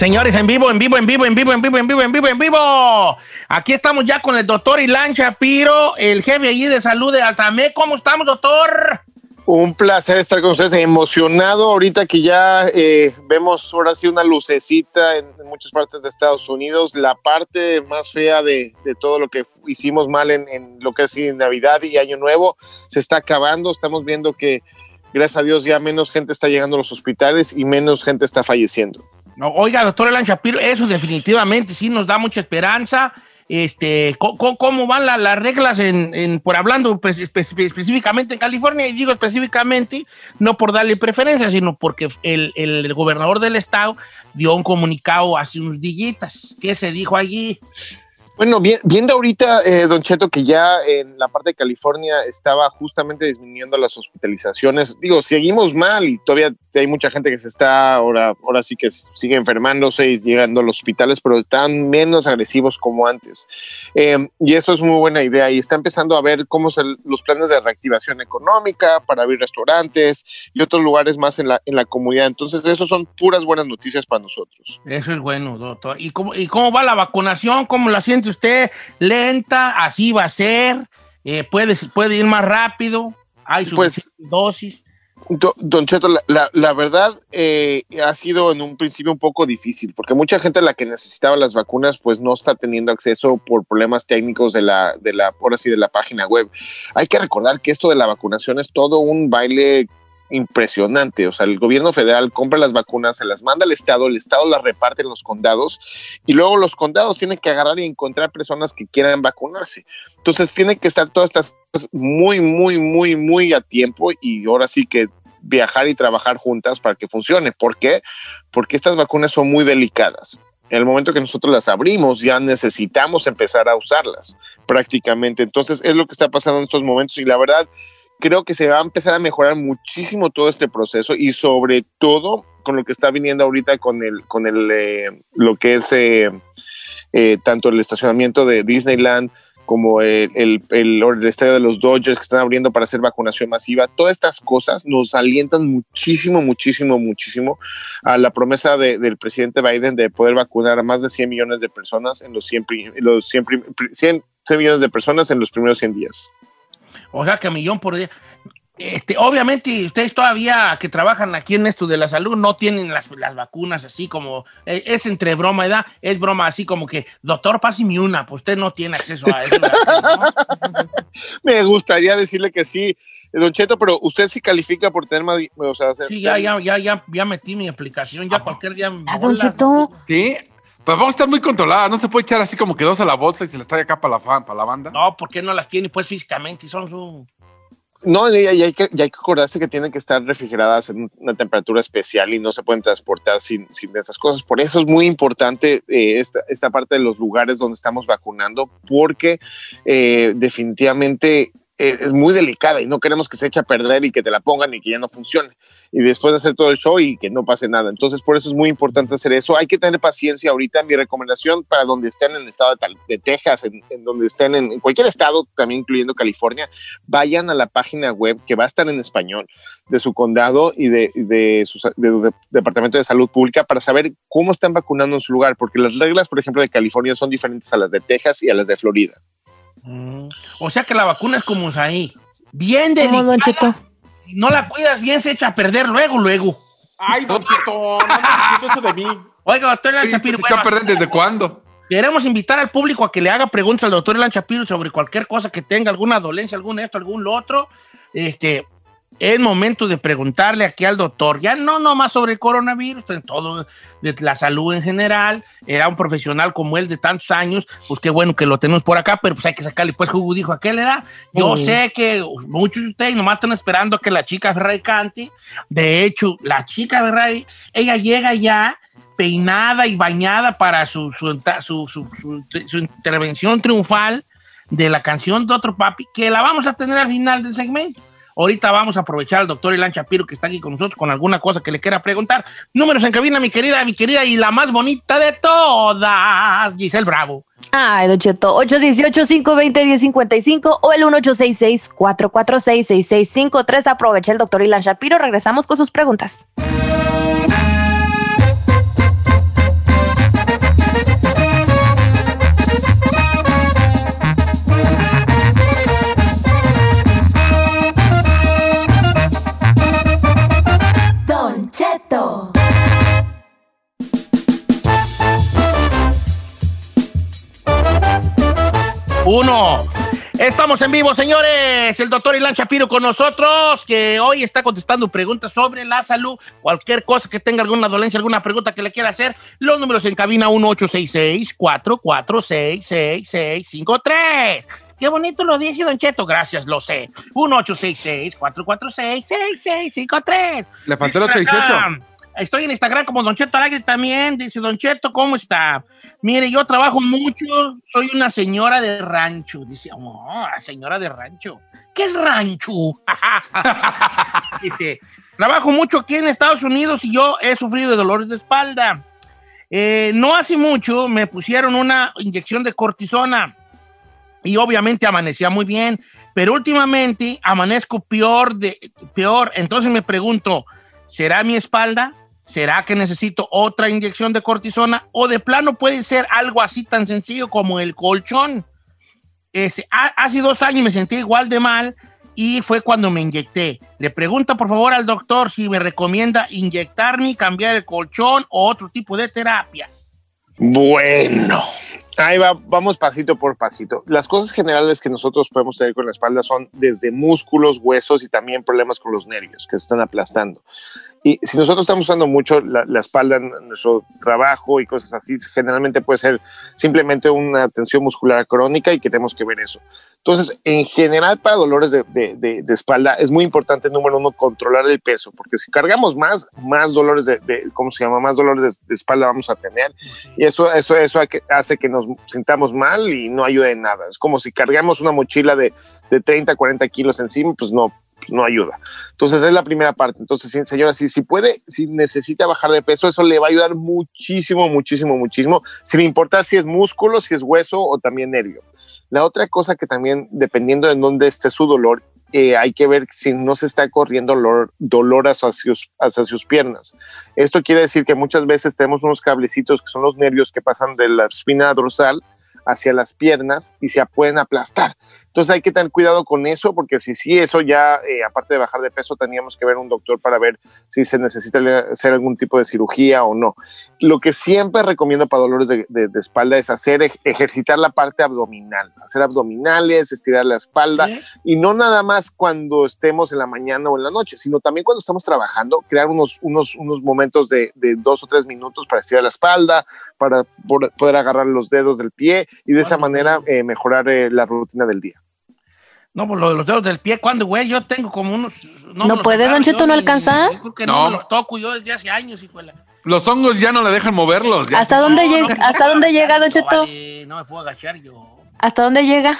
Señores, en vivo, en vivo, en vivo, en vivo, en vivo, en vivo, en vivo, en vivo. Aquí estamos ya con el doctor Ilan Shapiro, el jefe allí de salud de Altamé. ¿Cómo estamos, doctor? Un placer estar con ustedes, emocionado ahorita que ya eh, vemos ahora sí una lucecita en, muchas partes de Estados Unidos. La parte más fea de, todo lo que hicimos mal en, en lo que es Navidad y Año Nuevo se está acabando. Estamos viendo que, gracias a Dios, ya menos gente está llegando a los hospitales y menos gente está falleciendo. No, oiga, doctor Elan Shapiro, eso definitivamente sí nos da mucha esperanza. Este, ¿cómo, van las reglas en, por hablando específicamente en California? Y digo específicamente, no por darle preferencia, sino porque el, el gobernador del estado dio un comunicado hace unos días. ¿Qué se dijo allí? Bueno, viendo ahorita, eh, Don Cheto, que ya en la parte de California estaba justamente disminuyendo las hospitalizaciones. Digo, seguimos mal y todavía hay mucha gente que se está, ahora, ahora sí que sigue enfermándose y llegando a los hospitales, pero están menos agresivos como antes. Em, y eso es muy buena idea. Y está empezando a ver cómo son los planes de reactivación económica para abrir restaurantes y otros lugares más en la, en la comunidad. Entonces, eso son puras buenas noticias para nosotros. Eso es bueno, doctor. ¿Y cómo, y cómo va la vacunación? ¿Cómo la usted lenta, así va a ser, eh, puede, puede ir más rápido, hay pues, dosis. Don Cheto, la, verdad eh, ha sido en un principio un poco difícil, porque mucha gente la que necesitaba las vacunas, pues no está teniendo acceso por problemas técnicos de la, de la, ahora sí, de la página web. Hay que recordar que esto de la vacunación es todo un baile impresionante. O sea, el gobierno federal compra las vacunas, se las manda al Estado, el Estado las reparte en los condados y luego los condados tienen que agarrar y encontrar personas que quieran vacunarse. Entonces, tiene que estar todas estas muy, muy, muy, muy a tiempo y ahora sí que viajar y trabajar juntas para que funcione. ¿Por qué? Porque estas vacunas son muy delicadas. En el momento que nosotros las abrimos, ya necesitamos empezar a usarlas prácticamente. Entonces, es lo que está pasando en estos momentos y la verdad, creo que se va a empezar a mejorar muchísimo todo este proceso y sobre todo con lo que está viniendo ahorita con el, con el, eh, lo que es eh, eh, tanto el estacionamiento de Disneyland como el, el, el, estadio de los Dodgers que están abriendo para hacer vacunación masiva. Todas estas cosas nos alientan muchísimo, muchísimo, muchísimo a la promesa del presidente Biden de poder vacunar a más de 100 millones de personas en los 100, los 100, 100 millones de personas en los primeros 100 días. O sea, que a millón por día. Este, obviamente, ustedes todavía que trabajan aquí en esto de la salud no tienen las, vacunas así como, e, es, entre broma, ¿verdad? Es broma así como que, doctor, pásame una, pues usted no tiene acceso a eso. Me gustaría decirle que sí, Don Cheto, pero usted sí califica por tener más, o sea, Sí, ya, ya, ya, ya, ya metí mi aplicación, ya ah, cualquier día. ¿A Don Cheto? Sí, pues vamos a esestar muy controladas, no se puede echar así como que dos a la bolsa y se las trae acá para la, para la banda. No, ¿por qué no las tiene pues físicamente? Son su... No, y hay, que, hay que acordarse que tienen que estar refrigeradas en una temperatura especial y no se pueden transportar sin, sin esas cosas. Por eso es muy importante eh, esta, esta, parte de los lugares donde estamos vacunando, porque eh, definitivamente eh, es muy delicada y no queremos que se eche a perder y que te la pongan y que ya no funcione. Y después de hacer todo el show y que no pase nada. Entonces, por eso es muy importante hacer eso. Hay que tener paciencia ahorita. Mi recomendación para donde estén en el estado de, Texas, en, donde estén en, cualquier estado, también incluyendo California, vayan a la página web que va a estar en español de su condado y de, de su departamento de salud pública para saber cómo están vacunando en su lugar, porque las reglas, por ejemplo, de California son diferentes a las de Texas y a las de Florida. Mm. O sea que la vacuna es como ahí. Bien delicada. Si no la cuidas bien, se echa a perder luego, luego. Ay, Don Cheto, no eso de mí. Oiga, doctor Elan Shapiro. ¿Se a perder desde cuándo? Queremos invitar al público a que le haga preguntas al doctor Elan Shapiro sobre cualquier cosa que tenga, alguna dolencia, algún esto, algún lo otro. Este, es momento de preguntarle aquí al doctor, ya no nomás sobre el coronavirus, en todo de la salud en general, era un profesional como él de tantos años, pues qué bueno que lo tenemos por acá, pero pues hay que sacarle pues jugo, dijo aquel era. Yo sé que muchos de ustedes nomás están esperando que la chica Ferrari cante, de hecho, la chica Ferrari, ella llega ya peinada y bañada para su, su, su, su intervención triunfal de la canción de otro papi, que la vamos a tener al final del segmento. Ahorita vamos a aprovechar al doctor Ilan Chapiro que está aquí con nosotros con alguna cosa que le quiera preguntar. Números en cabina, mi querida, mi querida y la más bonita de todas, Giselle Bravo. Ay, Don Cheto, 818-520-1055 o el 1866-446-6653. Aprovecha el doctor Ilan Shapiro. Regresamos con sus preguntas. Uno. Estamos en vivo, señores. El doctor Ilan Shapiro con nosotros, que hoy está contestando preguntas sobre la salud. Cualquier cosa que tenga alguna dolencia, alguna pregunta que le quiera hacer, los números en cabina 1866-446-6653. Qué bonito lo dice Don Cheto. Gracias, lo sé. 1866-446-6653. Le faltó el 818. Estoy en Instagram como Don Cheto Alegre también. Dice Don Cheto, ¿cómo está? Mire, yo trabajo mucho, soy una señora de rancho. Dice, oh, señora de rancho. ¿Qué es rancho? Dice, trabajo mucho aquí en Estados Unidos y yo he sufrido de dolores de espalda. Eh, no hace mucho me pusieron una inyección de cortisona y obviamente amanecía muy bien, pero últimamente amanezco peor de peor. Entonces me pregunto, ¿será mi espalda? ¿Será que necesito otra inyección de cortisona? ¿O de plano puede ser algo así tan sencillo como el colchón? Ese, ha- hace dos años me sentí igual de mal y fue cuando me inyecté. Le pregunto por favor al doctor si me recomienda inyectarme, cambiar el colchón o otro tipo de terapias. Bueno, ahí va, vamos pasito por pasito. Las cosas generales que nosotros podemos tener con la espalda son desde músculos, huesos y también problemas con los nervios que se están aplastando. Y si nosotros estamos usando mucho la, la espalda en nuestro trabajo y cosas así, generalmente puede ser simplemente una tensión muscular crónica y que tenemos que ver eso. Entonces, en general, para dolores de, de- de- de espalda, es muy importante, número uno, controlar el peso, porque si cargamos más, más dolores de, ¿cómo se llama? Más dolores de, espalda vamos a tener. Y eso, eso, eso hace que nos sintamos mal y no ayuda en nada. Es como si cargamos una mochila de, de 30, 40 kilos encima, pues no, pues no ayuda. Entonces, es la primera parte. Entonces, señora, si, si puede, si necesita bajar de peso, eso le va a ayudar muchísimo, muchísimo, muchísimo. Sin importar si es músculo, si es hueso o también nervio. La otra cosa que también, dependiendo de dónde esté su dolor, eh, hay que ver si no se está corriendo dolor, dolor hacia, sus, piernas. Esto quiere decir que muchas veces tenemos unos cablecitos que son los nervios que pasan de la espina dorsal hacia las piernas y se pueden aplastar. Entonces hay que tener cuidado con eso porque si sí, eso ya, eh, aparte de bajar de peso, teníamos que ver un doctor para ver si se necesita hacer algún tipo de cirugía o no. Lo que siempre recomiendo para dolores de, de- de espalda es hacer ej- ejercitar la parte abdominal, hacer abdominales, estirar la espalda ¿Sí? y no nada más cuando estemos en la mañana o en la noche, sino también cuando estamos trabajando, crear unos, unos, unos momentos de, de dos o tres minutos para estirar la espalda, para poder agarrar los dedos del pie y de esa Bueno, manera eh, mejorar eh, la rutina del día. No, pues lo de los dedos del pie, ¿cuándo, güey? Yo tengo como unos... ¿No puede, Don Cheto, no ni- alcanza? yo creo que No. no. me los toco yo desde hace años, hijo de la- Los hongos ya no le dejan moverlos. ya. ¿Hasta dónde, No, llega, no, ¿Hasta dónde llega, Don no, Cheto? vale, no me puedo agachar yo. ¿Hasta dónde llega?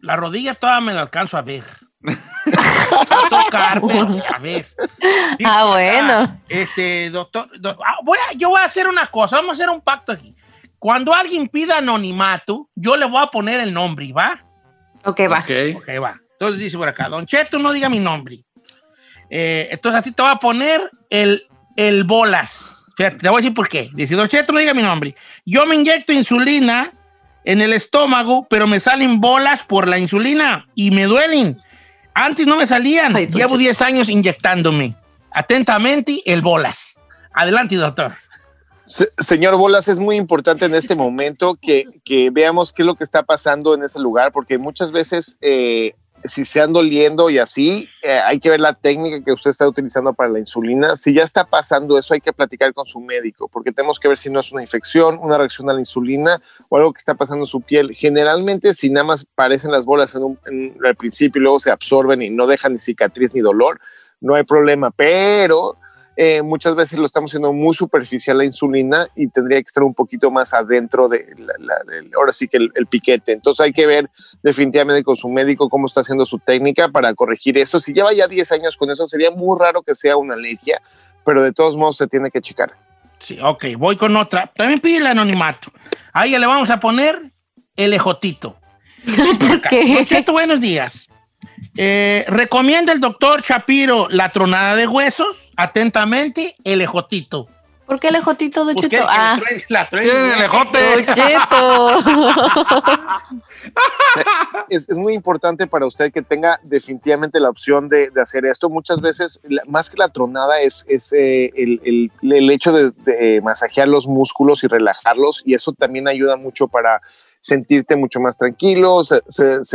La rodilla todavía me la alcanzo a ver. A tocar, pero a ver. Dice Ah, acá, bueno. Este, doctor, do- ah, voy a- yo voy a hacer una cosa, vamos a hacer un pacto aquí. Cuando alguien pida anonimato, yo le voy a poner el nombre, ¿va? Ok, va. Ok. Ok, va. Entonces dice por acá, Don Cheto, no diga mi nombre. Eh, entonces a ti te va a poner el, el bolas. Fíjate, te voy a decir por qué. Dice, Don Cheto, no diga mi nombre. Yo me inyecto insulina en el estómago, pero me salen bolas por la insulina y me duelen. Antes no me salían. Ay, Llevo Cheto. 10 años inyectándome. Atentamente, el bolas. Adelante, doctor. Se- señor Bolas, es muy importante en este momento que, veamos qué es lo que está pasando en ese lugar, porque muchas veces eh, si se han doliendo y así, eh, hay que ver la técnica que usted está utilizando para la insulina. Si ya está pasando eso, hay que platicar con su médico, porque tenemos que ver si no es una infección, una reacción a la insulina o algo que está pasando en su piel. Generalmente, si nada más parecen las bolas al principio y luego se absorben y no dejan ni cicatriz ni dolor, no hay problema, pero eh, muchas veces lo estamos haciendo muy superficial la insulina y tendría que estar un poquito más adentro de, la- la- el- ahora sí que el, el piquete. Entonces hay que ver definitivamente con su médico cómo está haciendo su técnica para corregir eso. Si lleva ya 10 años con eso, sería muy raro que sea una alergia, pero de todos modos se tiene que checar. Sí, ok, voy con otra. También pide el anonimato. A ella le vamos a poner el ejotito. Buenos días. Eh, recomienda el doctor Shapiro la tronada de huesos. Atentamente, el ejotito. ¿Por qué el ejotito, Don. Cheto? Ah, la el ejote. Cheto. es, es muy importante para usted que tenga definitivamente la opción de, de hacer esto. Muchas veces, más que la tronada, es, es eh, el, el- el hecho de, de masajear los músculos y relajarlos, y eso también ayuda mucho para sentirte mucho más tranquilo, se,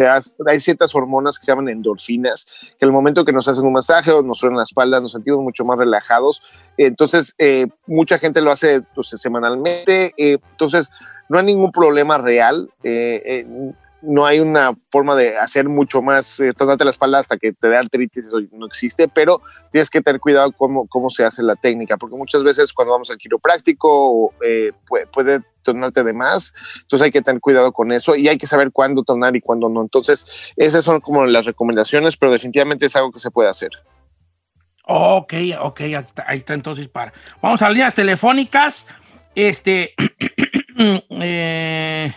hace- hay ciertas hormonas que se llaman endorfinas, que el momento que nos hacen un masaje o nos suenan la espalda nos sentimos mucho más relajados, entonces eh, mucha gente lo hace pues, semanalmente, eh, entonces no hay ningún problema real, eh, eh, no hay una forma de hacer mucho más, eh, tonarte la espalda hasta que te dé artritis, eso no existe, pero tienes que tener cuidado cómo, cómo se hace la técnica, porque muchas veces cuando vamos al quiropráctico eh, puede, tonarte de más, entonces hay que tener cuidado con eso y hay que saber cuándo tonar y cuándo no. Entonces, esas son como las recomendaciones, pero definitivamente es algo que se puede hacer. Ok, ok, ahí está, entonces para. Vamos a líneas telefónicas. Este. eh,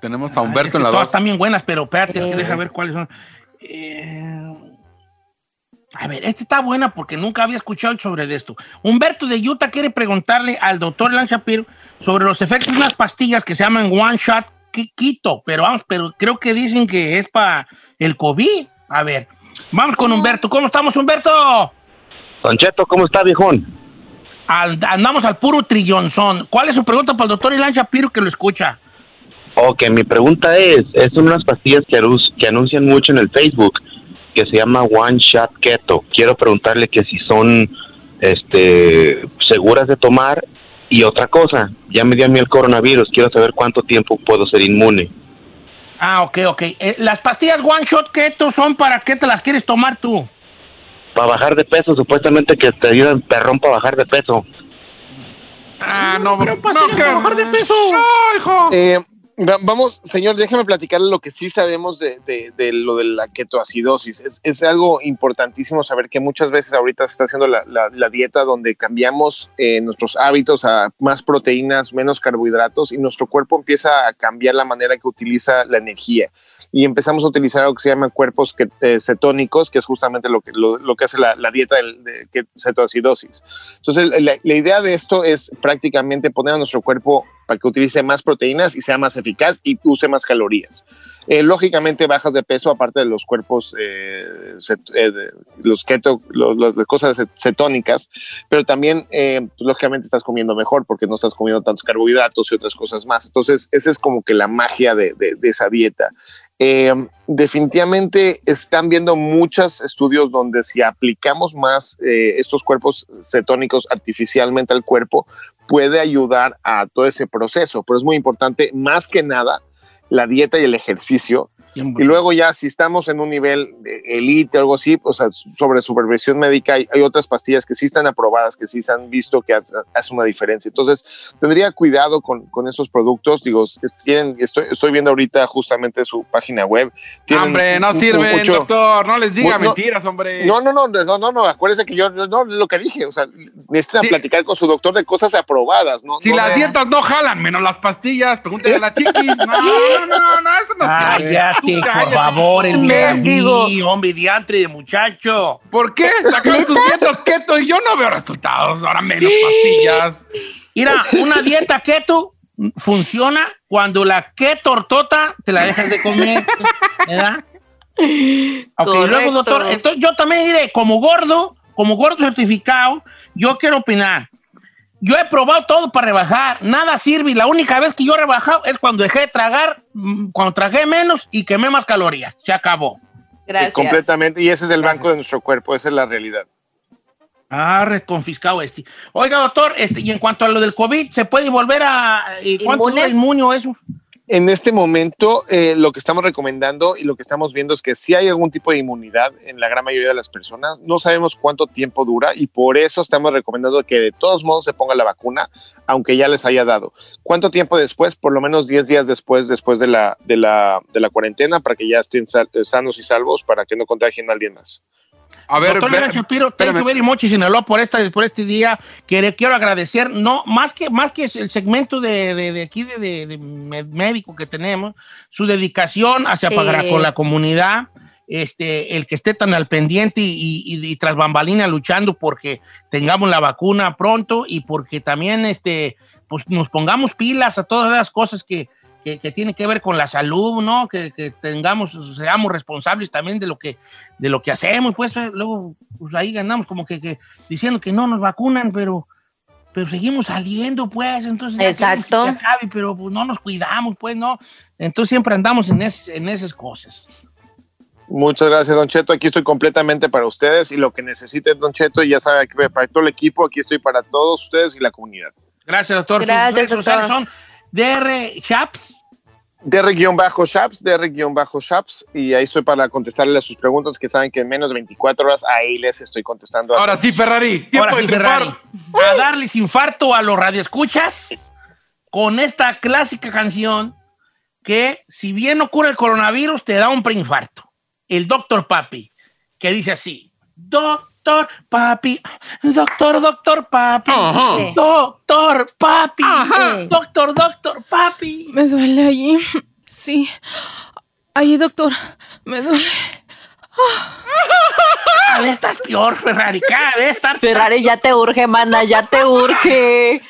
Tenemos a Humberto en la todas 2. están bien buenas, pero espérate, es que Eh. deja ver cuáles son. Eh, a ver, esta está buena porque nunca había escuchado sobre esto. Humberto de Utah quiere preguntarle al doctor Lan Shapiro sobre los efectos de unas pastillas que se llaman One Shot Quito, pero vamos, pero creo que dicen que es para el COVID. A ver, vamos con Humberto. ¿Cómo estamos, Humberto? Don Cheto, ¿cómo está, viejón? Al- andamos al puro trillonzón. ¿Cuál es su pregunta para el doctor Ilan Shapiro que lo escucha? Ok, mi pregunta es, es unas pastillas que, anun- que anuncian mucho en el Facebook, que se llama One Shot Keto. Quiero preguntarle que si son este, seguras de tomar y otra cosa, ya me dio a mí el coronavirus, quiero saber cuánto tiempo puedo ser inmune. Ah, ok, ok. Eh, las pastillas One Shot Keto son para qué te las quieres tomar tú. Para bajar de peso, supuestamente que te ayudan perrón para bajar de peso. Ah, no, Pero no, para bajar de peso. No, hijo. Eh, vamos, señor, déjeme platicarle lo que sí sabemos de, de- de lo de la ketoacidosis. Es, algo importantísimo saber que muchas veces ahorita se está haciendo la, dieta donde cambiamos eh, nuestros hábitos a más proteínas, menos carbohidratos y nuestro cuerpo empieza a cambiar la manera que utiliza la energía y empezamos a utilizar algo que se llama cuerpos eh, cetónicos, que es justamente lo que, lo, hace la, dieta de, que- cetoacidosis. Entonces, la idea de esto es prácticamente poner a nuestro cuerpo para que utilice más proteínas y sea más eficaz y use más calorías. Eh, lógicamente bajas de peso aparte de los cuerpos, eh, eh, los de cosas cet- cetónicas, pero también eh, pues, lógicamente estás comiendo mejor porque no estás comiendo tantos carbohidratos y otras cosas más. Entonces, esa es como que la magia de, de- esa dieta. Definitivamente están viendo muchos estudios donde si aplicamos más estos cuerpos cetónicos artificialmente al cuerpo, puede ayudar a todo ese proceso, pero es muy importante, más que nada, la dieta y el ejercicio. Y luego ya si estamos en un nivel de elite o algo así, o sea, sobre supervisión médica, hay, hay otras pastillas que sí están aprobadas, que sí se han visto que hace una diferencia. Entonces, tendría cuidado con, con esos productos. Digo, tienen, estoy, estoy viendo ahorita justamente su página web. Tienen hombre, no sirven, mucho- doctor. No les diga no- mentiras, hombre. no, no, no, no, no, no, acuérdese que yo, no, no, lo que dije, o sea, necesitan Sí. platicar con su doctor de cosas aprobadas, ¿no? Si no las de- dietas no jalan, menos las pastillas, pregúntale a la chiquis. No, no, no, no, eso no sirve. Cállate, por favor, el Mendigo. Hombre, diantre de muchacho. ¿Por qué? Sacaron sus dietas keto y yo no veo resultados. Ahora menos pastillas. Mira, una dieta keto funciona cuando la keto tortota te la dejas de comer, ¿verdad? Ok, luego, doctor, entonces yo también diré, como gordo, como gordo certificado, yo quiero opinar. Yo he probado todo para rebajar, nada sirve y la única vez que yo he rebajado es cuando dejé de tragar, mm, cuando tragué menos y quemé más calorías. Se acabó. Gracias. Completamente, y ese es el banco de nuestro cuerpo, esa es la realidad. Ah, reconfiscado este. Oiga, doctor, este, y en cuanto a lo del COVID, ¿se puede volver a... ¿y ¿Cuánto ¿Inmune? dura el inmunio eso? En este momento, eh, lo que estamos recomendando y lo que estamos viendo es que si hay algún tipo de inmunidad en la gran mayoría de las personas, no sabemos cuánto tiempo dura y por eso estamos recomendando que de todos modos se ponga la vacuna, aunque ya les haya dado. ¿Cuánto tiempo después? Por lo menos 10 días después, después de la, de la, de la cuarentena, para que ya estén sal- sanos y salvos, para que no contagien a alguien más. A ver, Doctor Leonard Shapiro, thank you very much, y Sinaloa, por, esta, por este día. que quiero agradecer, no, más que, más que el segmento de, de- de aquí de, de- médico que tenemos, su dedicación hacia Sí. pagar con la comunidad, este, el que esté tan al pendiente y, y- y tras bambalina luchando porque tengamos la vacuna pronto y porque también este, pues, nos pongamos pilas a todas las cosas que, que, que tienen que ver con la salud, ¿no? Que, que tengamos, seamos responsables también de lo que, de lo que hacemos, pues eh, luego pues ahí ganamos como que, que diciendo que no nos vacunan, pero pero seguimos saliendo, pues, entonces Exacto. acabe, pero pues, no nos cuidamos, pues, no. Entonces siempre andamos en, es- en esas cosas. Muchas gracias, Don Cheto. Aquí estoy completamente para ustedes y lo que necesiten, Don Cheto, ya sabe que para todo el equipo, aquí estoy para todos ustedes y la comunidad. Gracias, doctor. Sus Gracias, sociales doctor. son DR Chaps. DR-Shaps, DR-Shaps, y ahí estoy para contestarle a sus preguntas que saben que en menos de 24 horas ahí les estoy contestando. Ahora sí, Ferrari. Tiempo Ahora de sí. Ferrari. A darles infarto a los radioescuchas con esta clásica canción que, si bien no cura el coronavirus, te da un preinfarto. El Doctor Papi, que dice así: Doctor Papi, Doctor, Doctor Papi, Ajá. Doctor Papi, Ajá. Doctor, Doctor Papi. Me duele allí. Sí. Allí, doctor. Me duele. Cada vez estás peor, Ferrari, cada vez estás Ferrari, ya te urge, mana, ya te urge.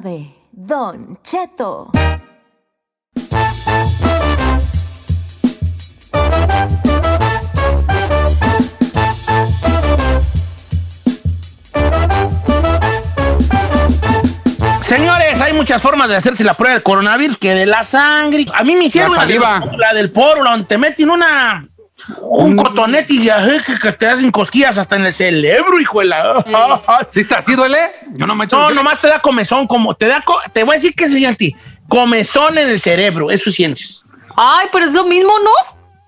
De Don Cheto. Señores, hay muchas formas de hacerse la prueba del coronavirus, que de la sangre. A mí me hicieron La la, del- saliva. la del poro, donde te meten una un cotonete y ajá, que, que te hacen cosquillas hasta en el cerebro, hijo de la... ¿Sí está? ¿Sí duele? Yo no me he hecho No, el- nomás te da comezón, como te da, co- te voy a decir que se siente comezón en el cerebro, eso sientes. Ay, pero es lo mismo, ¿no?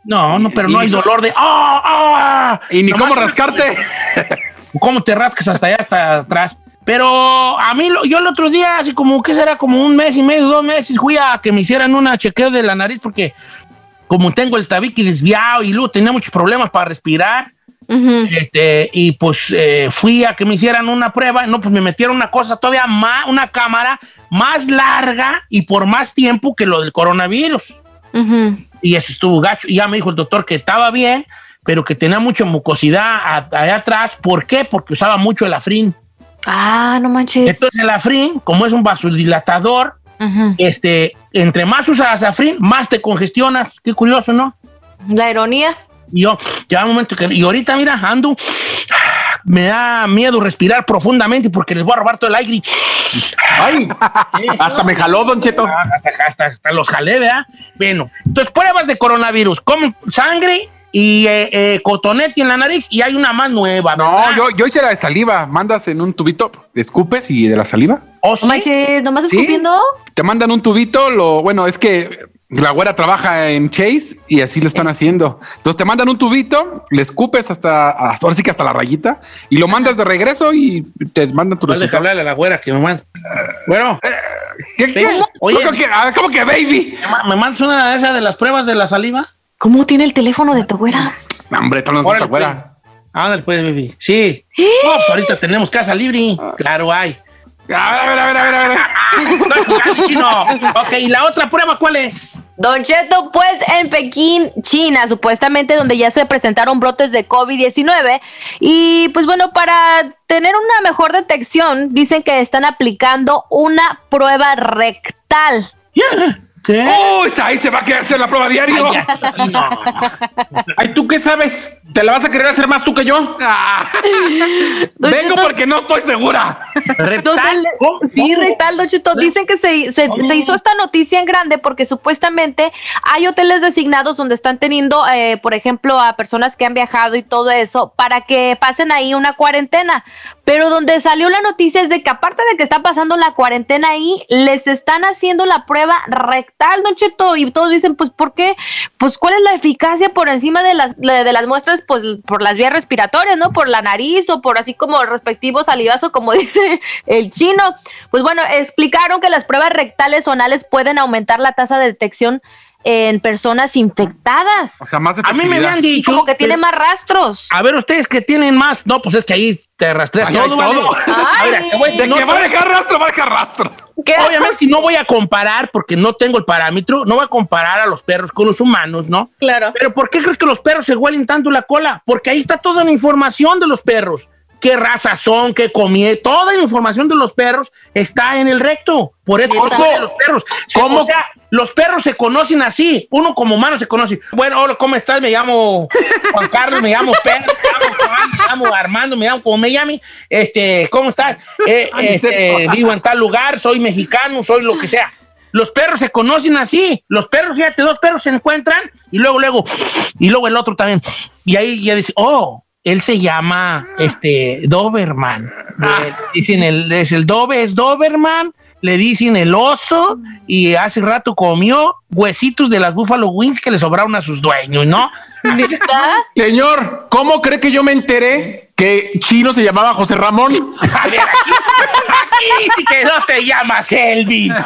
No, no, pero no hay ni- dolor de... ¡Ah! ah! Y ni Nomás cómo te- rascarte. cómo te rascas hasta allá, hasta atrás. Pero a mí, lo- yo el otro día, así como que será como un mes y medio, dos meses, fui a que me hicieran una chequeo de la nariz porque como tengo el tabique desviado y luego tenía muchos problemas para respirar, este, y pues eh, fui a que me hicieran una prueba, no, pues me metieron una cosa todavía más, una cámara más larga y por más tiempo que lo del coronavirus. Y eso estuvo gacho. Y ya me dijo el doctor que estaba bien, pero que tenía mucha mucosidad allá atrás. ¿Por qué? Porque usaba mucho el afrin. Ah, no manches. Entonces el afrin, como es un vasodilatador, Este, entre más usas afrin, más te congestionas. Qué curioso, ¿no? La ironía. Y yo, ya un momento que... Y ahorita, mira, ando... Me da miedo respirar profundamente porque les voy a robar todo el aire. Ay, hasta me jaló, Don Cheto. Hasta, hasta- hasta los jalé, ¿verdad? Bueno, entonces pruebas de coronavirus, como sangre y eh, eh, cotonete en la nariz y hay una más nueva, No, ¿verdad? yo, yo hice la de saliva. Mandas en un tubito, escupes y de la saliva. ¿O No sí? manches, nomás ¿Sí? escupiendo. Te mandan un tubito, lo bueno, es que la güera trabaja en Chase y así lo están haciendo. Entonces te mandan un tubito, le escupes hasta, hasta- ahora sí que hasta la rayita y lo mandas de regreso y te mandan tu Dale, resultado. hablarle a la güera que me manda. Bueno, ¿Qué, qué? ¿Cómo? Oye. ¿Cómo que, ah, cómo que baby? ¿me ma- ¿me mandas una de esas de las pruebas de la saliva? ¿Cómo tiene el teléfono de tu güera? No, hombre, tú no Órale, la güera. Ándale, pues, baby. Sí. No, pues ahorita tenemos casa libre. Claro, hay. A ver, a ver, a ver, a ver. Chino. Ok, ¿y la otra prueba cuál es? Don Cheto, pues en Pekín, China, supuestamente donde ya se presentaron brotes de COVID-19. Y pues bueno, para tener una mejor detección, dicen que están aplicando una prueba rectal. ¿Qué? Uy, ahí se va a quedar hacer la prueba diario. Ay. No. Ay, ¿tú qué sabes? ¿Te la vas a querer hacer más tú que yo? Ah. Don Vengo Cheto, porque no estoy segura. Entonces, ¿Cómo? Sí, ¿Cómo? rectal, Don Cheto. Dicen que se, se- se hizo esta noticia en grande porque supuestamente hay hoteles designados donde están teniendo, eh, por ejemplo, a personas que han viajado y todo eso para que pasen ahí una cuarentena. Pero donde salió la noticia es de que aparte de que está pasando la cuarentena ahí, les están haciendo la prueba rectal, Don Cheto. Y todos dicen, pues, ¿por qué? Pues, ¿cuál es la eficacia por encima de las, de las muestras? Pues, por las vías respiratorias, ¿no? Por la nariz o por así como respectivo salivazo, como dice el chino. Pues bueno, explicaron que las pruebas rectales o anales pueden aumentar la tasa de detección en personas infectadas. O sea, más A mí me habían Y dicho. como que tiene más rastros. A ver, ustedes que tienen más. No, pues es que ahí te rastreas todo. ¿vale? todo. A ver, Ay. te voy a decir, De no, que va a dejar rastro, va a dejar rastro. ¿Qué? Obviamente no voy a comparar porque no tengo el parámetro, no voy a comparar a los perros con los humanos, ¿no? Claro. Pero ¿por qué crees que los perros se huelen tanto la cola? Porque ahí está toda la información de los perros. ¿Qué raza son? ¿Qué comí? Toda la información de los perros está en el recto. Por eso los perros. ¿Cómo? O sea, los perros se conocen así. Uno como humano se conoce. Bueno, hola, ¿cómo estás? Me llamo Juan Carlos, me llamo Pedro, me llamo Juan, me llamo Armando, me llamo como me llame. Este, ¿cómo estás? Eh, este, vivo en tal lugar, soy mexicano, soy lo que sea. Los perros se conocen así. Los perros, fíjate, dos perros se encuentran y luego, luego, y luego el otro también. Y ahí ya dice, oh, él se llama este Doberman. Le dicen el, es el Dobe, es Doberman. Le dicen el oso y hace rato comió huesitos de las Buffalo Wings que le sobraron a sus dueños, ¿no? Señor, ¿cómo cree que yo me enteré que Chino se llamaba José Ramón? A ver, aquí, aquí sí que no te llamas Elvin.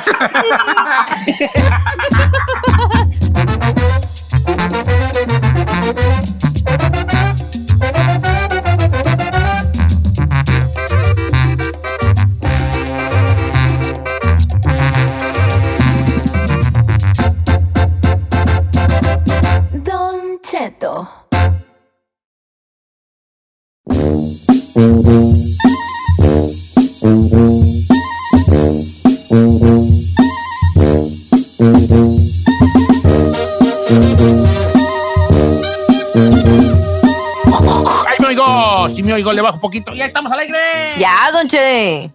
le bajo un poquito. Ya estamos al aire. Ya, don Che.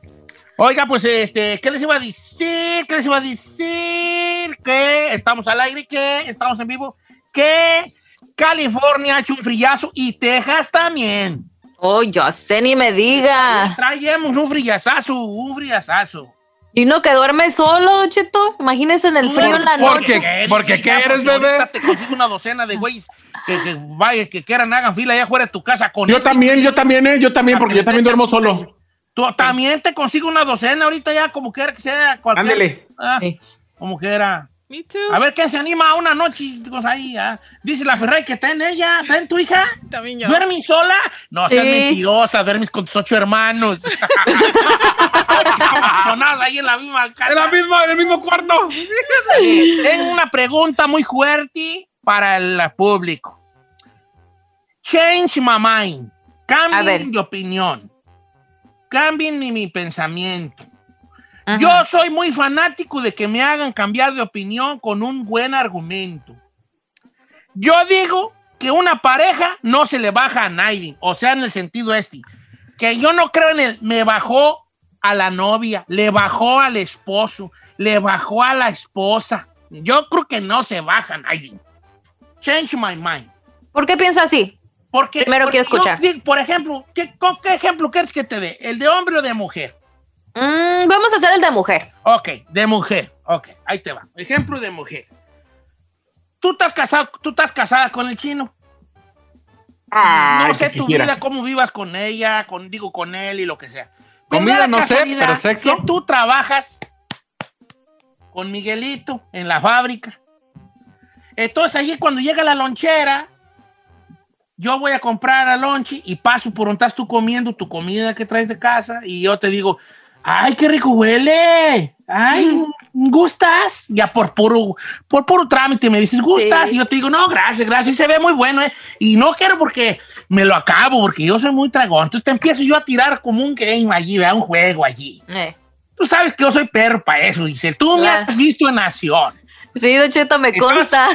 Oiga, pues, este, ¿qué les iba a decir? ¿Qué les iba a decir? Que estamos al aire, que estamos en vivo, que California ha hecho un frillazo y Texas también. Oh, yo sé, ni me diga. Traemos un frillazazo, un frillazazo. Y uno que duerme solo, Cheto. Imagínese en el frío en la ¿Por noche. qué? Porque sí, ¿qué eres, porque bebé? te consigo una docena de güeyes que, que vaya, que quieran, hagan fila allá afuera de tu casa con Yo este también, yo también, ¿eh? Yo también, porque yo también duermo solo. Tú también te consigo una docena ahorita ya, como quiera que sea. Cualquier, Ándele. Ah, Sí. Como quiera. Me too. A ver quién se anima a una noche, cosa ahí. ah? Dice la Ferrari que está en ella, está en tu hija. También yo. ¿Duermes sola? No, seas Sí. mentirosa, duermes con tus ocho hermanos. Sonados ahí en la misma casa. En la misma, en el mismo cuarto. Eh, Tengo una pregunta muy fuerte para el público. Change my mind. Cambien de opinión. Cambien mi, mi pensamiento. Ajá. Yo soy muy fanático de que me hagan cambiar de opinión con un buen argumento. Yo digo que una pareja no se le baja a nadie, o sea, en el sentido este, que yo no creo en el me bajó a la novia, le bajó al esposo, le bajó a la esposa. Yo creo que no se baja a nadie. Change my mind. ¿Por qué piensa así? Porque, Primero porque quiero escuchar. yo por ejemplo, ¿qué, con ¿qué ejemplo quieres que te dé? ¿El de hombre o de mujer? Mm, vamos a hacer el de mujer. Ok, de mujer. Ok, ahí te va. Ejemplo de mujer. Tú estás casado, tú estás casada con el chino. Ay, no sé tu quisieras. vida, cómo vivas con ella, con, digo, con él y lo que sea. Comida no sé, pero sexo. Que tú trabajas con Miguelito en la fábrica. Entonces allí cuando llega la lonchera, yo voy a comprar a lonche y paso por donde estás tú comiendo tu comida que traes de casa y yo te digo, ay, qué rico huele, ay, ¿gustas? Ya por puro, por puro trámite me dices, ¿gustas? Sí. Y yo te digo, no, gracias, gracias, se ve muy bueno, ¿eh? Y no quiero porque me lo acabo, porque yo soy muy tragón. Entonces te empiezo yo a tirar como un game allí, ¿verdad? un juego allí. Eh. Tú sabes que yo soy perro para eso, dice. Tú me Claro. has visto en acción. Sí, Don Cheto, me Entonces- consta.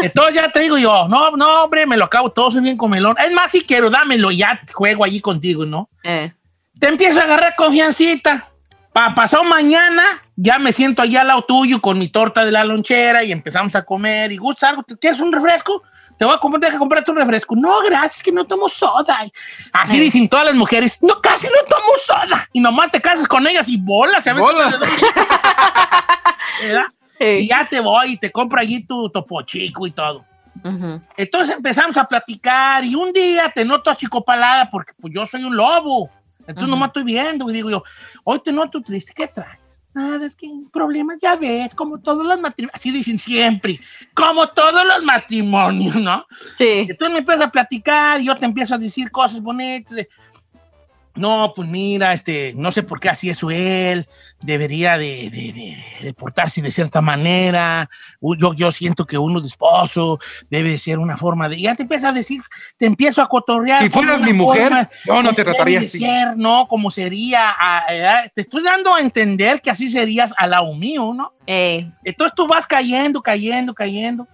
Entonces ya te digo yo, no, no, hombre, me lo acabo todo, soy bien comelón. Es más, si quiero, dámelo, ya juego allí contigo, ¿no? Eh. Te empiezo a agarrar confiancita. Para pasado mañana, ya me siento allá al lado tuyo con mi torta de la lonchera y empezamos a comer. ¿Y gusta algo? ¿Te ¿Quieres un refresco? Te voy a comprar, deja comprarte un refresco. No, gracias, que no tomo soda. Así Eh. dicen todas las mujeres. No, casi no tomo soda. Y nomás te casas con ellas y bolas. ¿Verdad? Y ya te voy y te compro allí tu topo chico y todo. Ujú. Entonces empezamos a platicar y un día te noto achicopalada porque pues yo soy un lobo. Entonces Ujú. nomás estoy viendo y digo yo, hoy te noto triste, ¿qué traes? nada, es que un problema, ya ves, como todos los matrimonios, así dicen siempre, como todos los matrimonios, ¿no? Sí. Entonces me empiezas a platicar, y yo te empiezo a decir cosas bonitas. de, no, pues mira, este, no sé por qué así eso él, debería de, de- de- de portarse de cierta manera. Yo, yo siento que uno de esposo debe de ser una forma de. Ya te empiezas a decir, te empiezo a cotorrear. Si fueras mi mujer, yo no te trataría de así. ser, no, como sería. a- a- te estoy dando a entender que así serías al lado mío, ¿no? Ey. Entonces tú vas cayendo, cayendo, cayendo.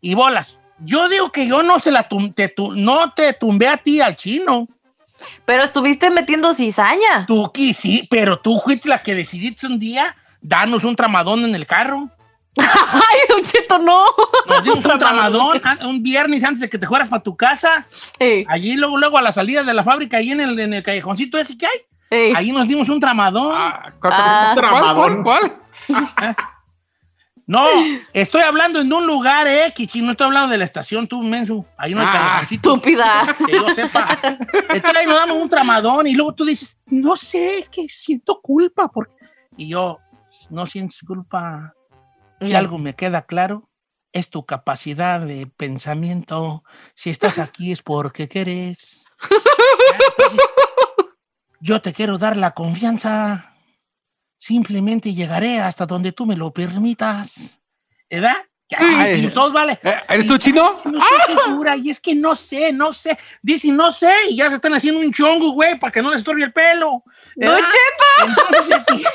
Y bolas. Yo digo que yo no se la tum- te tu- no te tumbé a ti al chino. Pero estuviste metiendo cizaña. Tú que sí, pero tú fuiste la que decidiste un día darnos un tramadón en el carro. Ay, Don Cheto, no. Nos dimos un tramadón ah, un viernes antes de que te fueras para tu casa. Ey, Allí luego, luego a la salida de la fábrica, ahí en el, en el callejoncito ese que hay. ey. Ahí nos dimos un tramadón. Ah, ¿cuál, Ah. cuál, cuál, cuál? No, estoy hablando en un lugar X, no estoy hablando de la estación, tú, menso. Ahí no hay Ah. Estúpida. que yo sepa. Entonces ahí nos damos un tramadón y luego tú dices, no sé, es que siento culpa. Porque... Y yo, no sientes culpa. Si algo me queda claro, es tu capacidad de pensamiento. Si estás aquí es porque quieres. Entonces, yo te quiero dar la confianza. Simplemente llegaré hasta donde tú me lo permitas. ¿Verdad? Ay. todos, vale. Eh, ¿Eres tú chino? No estoy segura, y es que no sé, no sé. Dice, no sé, y ya se están haciendo un chongo, güey, para que no les estorbe el pelo. ¿verdad? Don Entonces,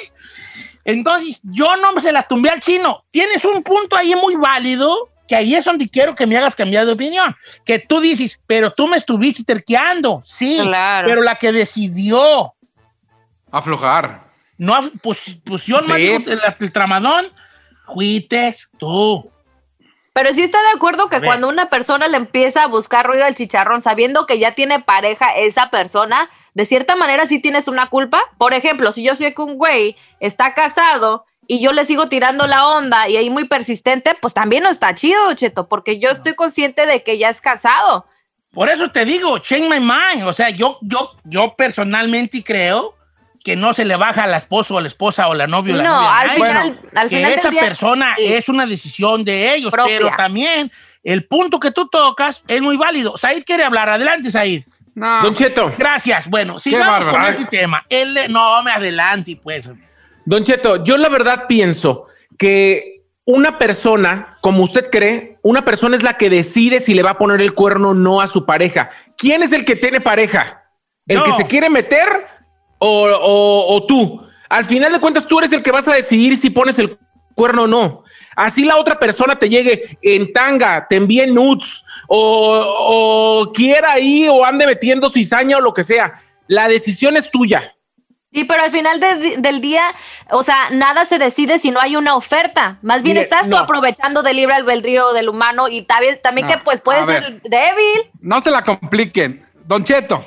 entonces, yo no se la tumbé al chino. Tienes un punto ahí muy válido, que ahí es donde quiero que me hagas cambiar de opinión. Que tú dices, pero tú me estuviste terqueando. Sí, Claro. pero la que decidió, Aflojar. No, pues, pues yo no Sí. el, el tramadón, fuites tú. Pero sí está de acuerdo que cuando una persona le empieza a buscar ruido al chicharrón, sabiendo que ya tiene pareja esa persona, de cierta manera sí tienes una culpa. Por ejemplo, si yo sé que un güey está casado y yo le sigo tirando la onda y ahí muy persistente, pues también no está chido, Cheto, porque yo estoy consciente de que ya es casado. Por eso te digo, change my mind. O sea, yo, yo, yo personalmente creo que no se le baja al esposo o a la esposa o la novia o la No, novia. al final, al que final esa del día, persona sí. es una decisión de ellos, Propia. pero también el punto que tú tocas es muy válido. Said quiere hablar. Adelante, Said. No. Don Cheto, Gracias. Bueno, sigamos con ese tema. Él, no, me adelante, pues. Don Cheto, yo la verdad pienso que una persona, como usted cree, una persona es la que decide si le va a poner el cuerno o no a su pareja. ¿Quién es el que tiene pareja? ¿El que se quiere meter o, o- o tú? Al final de cuentas, tú eres el que vas a decidir si pones el cuerno o no. Así la otra persona te llegue en tanga, te envíe nudes o, o quiera ahí o ande metiendo cizaña o lo que sea. La decisión es tuya. Sí, pero al final de- del día, o sea, nada se decide si no hay una oferta. Más bien Mire, estás tú aprovechando del libre albedrío del humano y también, también No, que pues puede ser ver. débil. No se la compliquen. Don Cheto,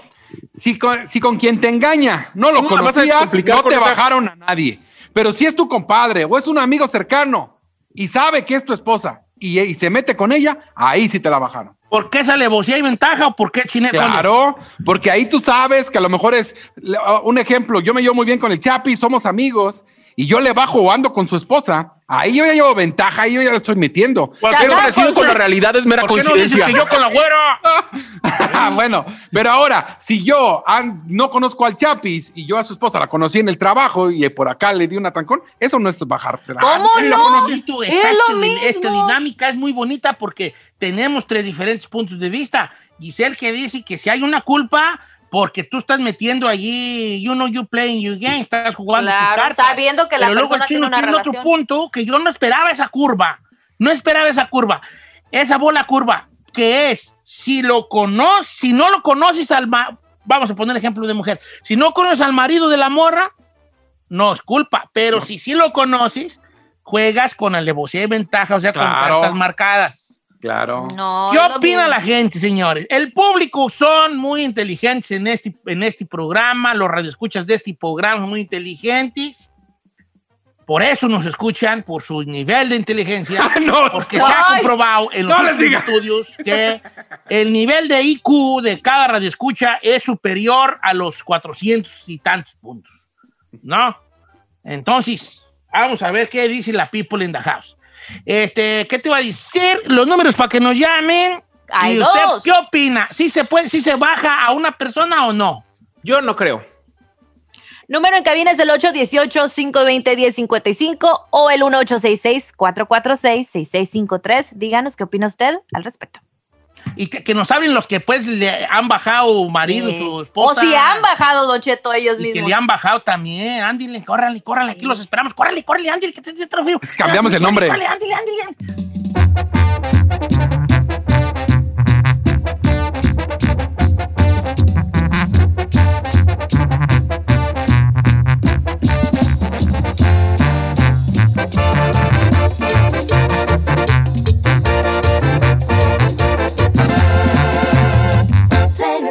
si con, si con quien te engaña no lo ¿Cómo la vas a conocías, no te esa- bajaron a nadie. Pero si es tu compadre o es un amigo cercano y sabe que es tu esposa y, y se mete con ella, ahí sí te la bajaron. ¿Por qué esa alevosía y ventaja o por qué chine Claro, porque ahí tú sabes que a lo mejor es un ejemplo. Yo me llevo muy bien con el Chapi, somos amigos y yo le bajo o ando con su esposa. Ahí yo ya llevo ventaja, ahí yo ya le estoy metiendo. Cualquier parecido con la realidad es mera ¿Por qué no dices coincidencia. que yo con la güera? Bueno, pero ahora, si yo no conozco al Chapis y yo a su esposa la conocí en el trabajo y por acá le di una trancón, eso no es bajársela. ¿Cómo no? conocí tu- Es esta, lo mismo. esta dinámica es muy bonita porque tenemos tres diferentes puntos de vista. Giselle que dice que si hay una culpa porque tú estás metiendo allí, you know, you playing your game, estás jugando tus Claro, cartas. sabiendo que la Pero luego tiene chino una tiene otro punto que yo no esperaba esa curva. No esperaba esa curva. Esa bola curva, que es, si lo conoces, si no lo conoces al ma- vamos a poner ejemplo de mujer, si no conoces al marido de la morra, no es culpa. Pero si sí lo conoces, juegas con alevosía y ventaja, o sea, con cartas marcadas. Claro. No, ¿Qué opina la gente, señores? El público son muy inteligentes en este, en este programa, los radioescuchas de este programa son muy inteligentes. Por eso nos escuchan, por su nivel de inteligencia. no, porque se ha comprobado en los No estudios que el nivel de IQ de cada radioescucha es superior a los 400 y tantos puntos. ¿No? Entonces, vamos a ver qué dice la people in the house. Este, ¿qué te va a decir? Los números para que nos llamen. Hay ¿Y usted dos. qué opina? ¿Sí se puede, si se baja a una persona o no? Yo no creo. Número en cabina es el 818-520-1055 o el 1866-446-6653. Díganos qué opina usted al respecto. Y que, que nos hablen los que pues le han bajado marido, Eh, su O esposa. si han bajado, Don Cheto, ellos Y que mismos. le han bajado también. Ándile, córrale, córrale, aquí los esperamos. Córrale, córrale, ándile, que te te trofeo. Cambiamos el nombre. Córrale, ándile, ándile.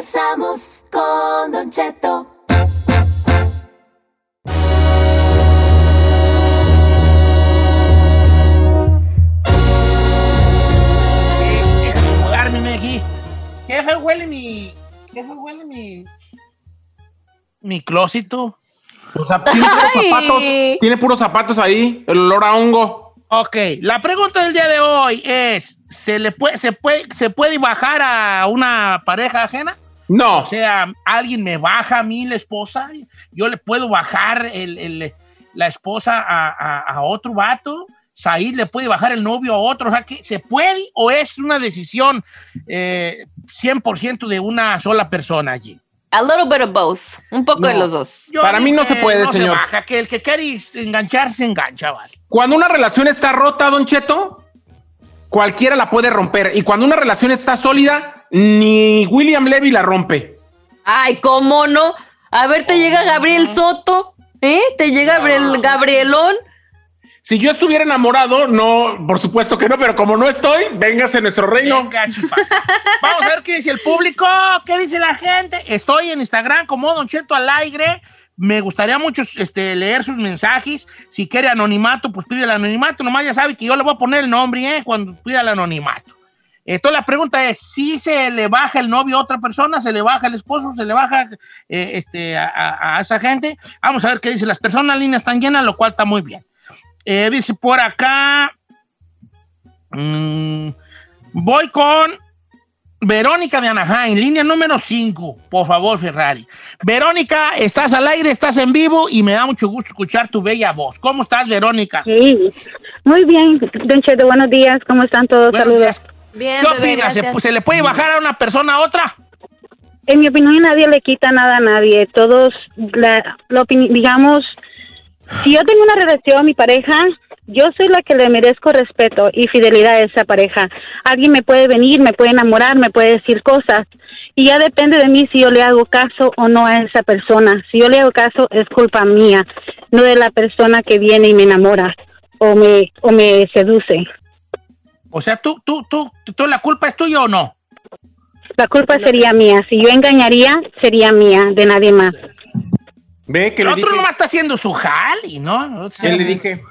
Regresamos con Don Cheto. ¿Qué fue huele mi. ¿Qué fue huele mi. Mi clósito? O sea, tiene puros zapatos. Tiene puros zapatos ahí. El olor a hongo. Ok, la pregunta del día de hoy es: ¿se le puede, se puede, se puede bajar a una pareja ajena? No. O sea, alguien me baja a mí la esposa, yo le puedo bajar el- el- la esposa a, a- a otro vato, Said le puede bajar el novio a otro, o sea, que ¿se puede o es una decisión eh, 100% de una sola persona allí? A little bit of both. Un poco de los dos. Yo Para mí no se puede, no señor. baja, que el que quiere engancharse, se engancha, vale. Cuando una relación está rota, Don Cheto, cualquiera la puede romper. Y cuando una relación está sólida, ni William Levy la rompe. Ay, ¿cómo no? A ver, te llega Gabriel Soto, ¿eh? Te llega Gabriel, Gabrielón. Si yo estuviera enamorado, no, por supuesto que no, pero como no estoy, véngase a nuestro reino. Venga. Vamos a ver qué dice el público, qué dice la gente. Estoy en Instagram como Don Cheto Alegre. Me gustaría mucho este, leer sus mensajes. Si quiere anonimato, pues pide el anonimato. Nomás ya sabe que yo le voy a poner el nombre ¿eh? cuando pida el anonimato. Entonces la pregunta es, si se le baja el novio a otra persona, se le baja el esposo, se le baja eh, este, a, esa gente. Vamos a ver qué dice. Las personas líneas están llenas, lo cual está muy bien. Eh, dice por acá... mm, voy con Verónica de Anaheim, línea número 5, por favor, Ferrari. Verónica, estás al aire, estás en vivo y me da mucho gusto escuchar tu bella voz. ¿Cómo estás, Verónica? Sí, muy bien, Don Cheto, buenos días, ¿cómo están todos? Buenos Saludos. días. Bien, ¿Qué bebé, opinas? ¿Se, le puede bajar a una persona a otra? En mi opinión, nadie le quita nada a nadie. Todos, la, la digamos, si yo tengo una relación, mi pareja, yo soy la que le merezco respeto y fidelidad a esa pareja. Alguien me puede venir, me puede enamorar, me puede decir cosas. Y ya depende de mí si yo le hago caso o no a esa persona. Si yo le hago caso, es culpa mía, no de la persona que viene y me enamora o me, o me seduce. O sea, ¿tú, tú, tú, tú, la culpa es tuya o no? La culpa sería mía. Si yo engañaría, sería mía, de nadie más. Ve que El le otro dije. nomás está haciendo su jali, ¿no? O sea, ¿Qué le dije?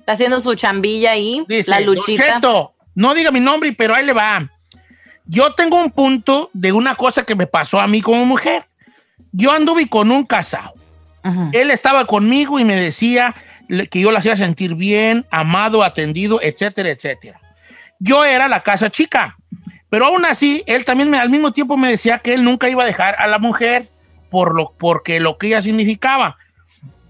Está haciendo su chambilla ahí, Dice, la "Don luchita. Cheto, no diga mi nombre, pero ahí le va. Yo tengo un punto de una cosa que me pasó a mí como mujer. Yo anduve con un casado. Él estaba conmigo y me decía que yo lo hacía sentir bien, amado, atendido, etcétera, etcétera. Yo era la casa chica, pero aún así, él también me- al mismo tiempo me decía que él nunca iba a dejar a la mujer por lo, porque lo que ella significaba.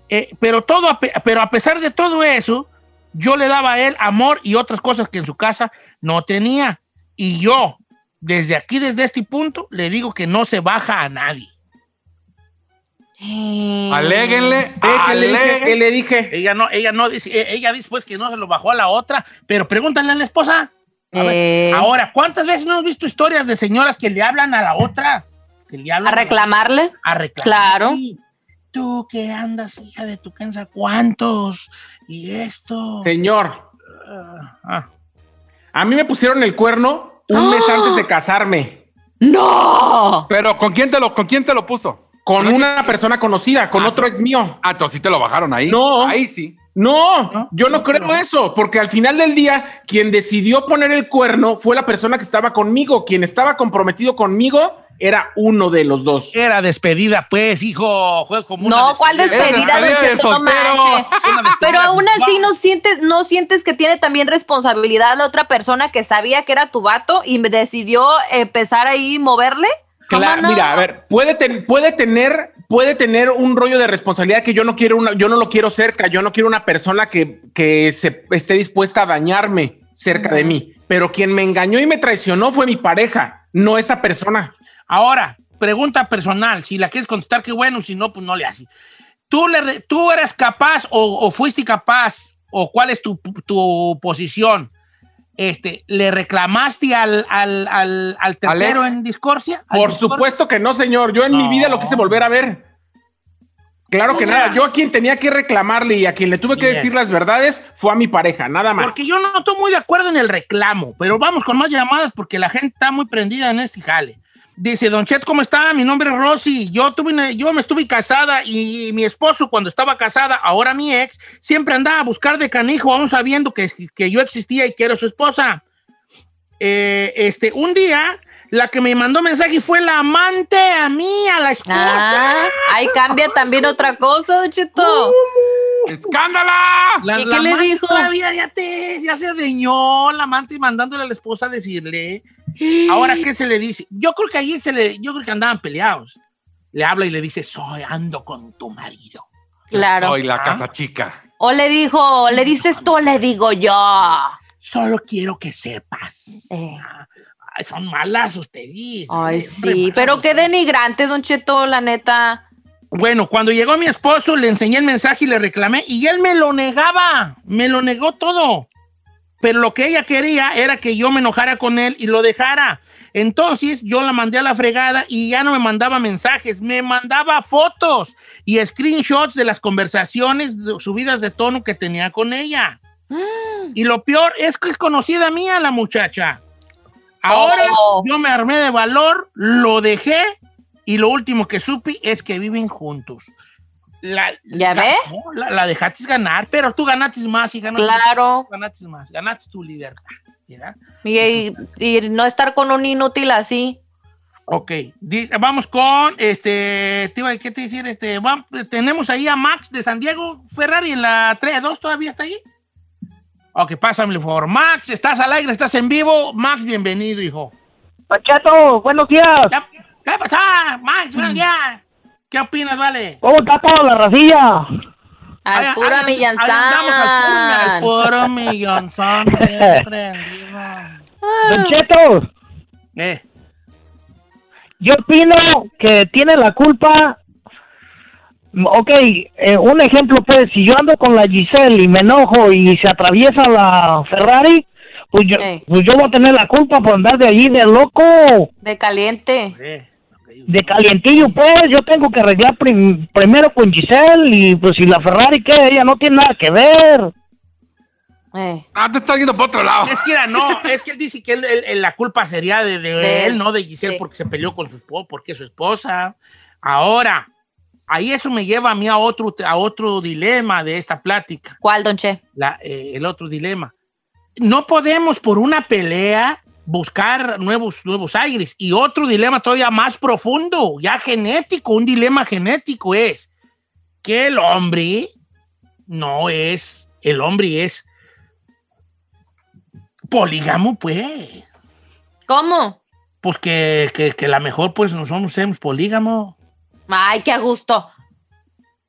Eh, pero, todo, pero a pesar de todo eso, yo le daba a él amor y otras cosas que en su casa no tenía. Y yo, desde aquí, desde este punto, le digo que no se baja a nadie. Eh, Aléguenle. Que le dije. ¿qué le dije? Ella no, ella no dice, eh, ella dice pues que no se lo bajó a la otra, pero pregúntale a la esposa. A ver, Eh. ahora, ¿cuántas veces no hemos visto historias de señoras que le hablan a la otra? Que le hablan ¿A reclamarle? la- a reclamar. Claro. Tú que andas, hija de tu cansa, ¿cuántos? Y esto. Señor, Ah, a mí me pusieron el cuerno un mes ¡Ah! antes de casarme. ¡No! Pero ¿con quién te lo, con quién te lo puso? Con una persona conocida, con otro ex mío. Ah, entonces sí te lo bajaron ahí. No. Ahí sí. No, ¿No? yo no creo eso, porque al final del día, quien decidió poner el cuerno fue la persona que estaba conmigo, quien estaba comprometido conmigo, era uno de los dos. Era despedida, pues, hijo. Fue como una No, ¿cuál despedida? despedida de soltero. despedida Pero aún así no sientes, no sientes que tiene también responsabilidad la otra persona que sabía que era tu vato y decidió empezar ahí moverle. ¿Cómo Claro, no? mira, a ver, puede, ten- puede tener, puede tener un rollo de responsabilidad que yo no quiero una, yo no lo quiero cerca, yo no quiero una persona que, que se esté dispuesta a dañarme cerca de mí. Pero quien me engañó y me traicionó fue mi pareja, no esa persona. Ahora, pregunta personal. Si la quieres contestar, qué bueno. Si no, pues no le haces. ¿Tú, le, ¿Tú eras capaz o, o fuiste capaz o cuál es tu, tu posición? Este, ¿Le reclamaste al, al, al, al tercero Alex. en discordia? ¿Al Por discordia? supuesto que no, señor. Yo en mi vida lo quise volver a ver. Claro que O sea- nada. Yo a quien tenía que reclamarle y a quien le tuve que Bien. decir las verdades fue a mi pareja, nada más. Porque yo no estoy muy de acuerdo en el reclamo, pero vamos con más llamadas porque la gente está muy prendida en este jale. Dice, Don Chet, ¿cómo está? Mi nombre es Rosy. Yo, tuve una- yo me estuve casada y mi esposo, cuando estaba casada, ahora mi ex, siempre andaba a buscar de canijo, aún sabiendo que, que yo existía y que era su esposa. Eh, este, un día, la que me mandó mensaje fue la amante a mí, a la esposa. Ah, ahí cambia también otra cosa, Don Cheto. ¡Escándala! La- ¿Y la qué le dijo? Todavía ya, te, ya se adeñó la amante y mandándole a la esposa a decirle. Ahora, ¿qué se le dice? Yo creo que allí se le, yo creo que andaban peleados. Le habla y le dice, soy, ando con tu marido. Claro. Soy la Ah. casa chica. O le dijo, le dices tú o le digo yo. Solo quiero que sepas. Eh. Ay, son malas ustedes. Ay, sí, pero qué denigrante, Don Cheto, la neta. Bueno, cuando llegó mi esposo, le enseñé el mensaje y le reclamé, y él me lo negaba, me lo negó todo. Pero lo que ella quería era que yo me enojara con él y lo dejara. Entonces yo la mandé a la fregada y ya no me mandaba mensajes, me mandaba fotos y screenshots de las conversaciones subidas de tono que tenía con ella. Y lo peor es que es conocida mía la muchacha. Ahora Oh. yo me armé de valor, lo dejé y lo último que supe es que viven juntos. La, ¿Ya la- ve? no, la, la dejaste ganar, pero tú ganaste más y ganaste, Claro. ganaste más, ganaste tu libertad. ¿verdad? Y, y- y no estar con un inútil así. Ok, vamos con, este, te iba a- ¿qué te decir? Este, tenemos ahí a Max de San Diego Ferrari en la 3-2, ¿todavía está ahí? Ok, pásame por Max, estás al aire, estás en vivo. Max, bienvenido, hijo. Pachato, buenos días. ¿Qué, qué pasa, Max? Buenos días. ¿Qué opinas, vale? ¿Cómo está toda la racilla? Al Ahí- pura ahí- al puro, puro millonzón. Don Cheto, Eh, yo opino que tiene la culpa. Ok, eh, un ejemplo, pues, si yo ando con la Giselle y me enojo y se atraviesa la Ferrari, pues yo, Ey. pues yo voy a tener la culpa por andar de allí de loco, De caliente. eh. De calientillo, pues. Yo tengo que arreglar prim- primero con Giselle y pues si la Ferrari que ella no tiene nada que ver. Eh. Ah, te estás yendo por otro lado. Es que era, no, es que él dice que él- él- él- la culpa sería de, de De él, él. no de Giselle, Sí. porque se peleó con su esposa, porque es su esposa. Ahora, ahí eso me lleva a mí a otro, a otro dilema de esta plática. ¿Cuál, Don Che? la- eh, el otro dilema. No podemos por una pelea buscar nuevos, nuevos aires. Y otro dilema todavía más profundo, ya genético, un dilema genético es que el hombre no es, el hombre es polígamo, pues. ¿Cómo? Pues que, que, que la mejor, pues nosotros somos polígamo. Ay, qué a gusto.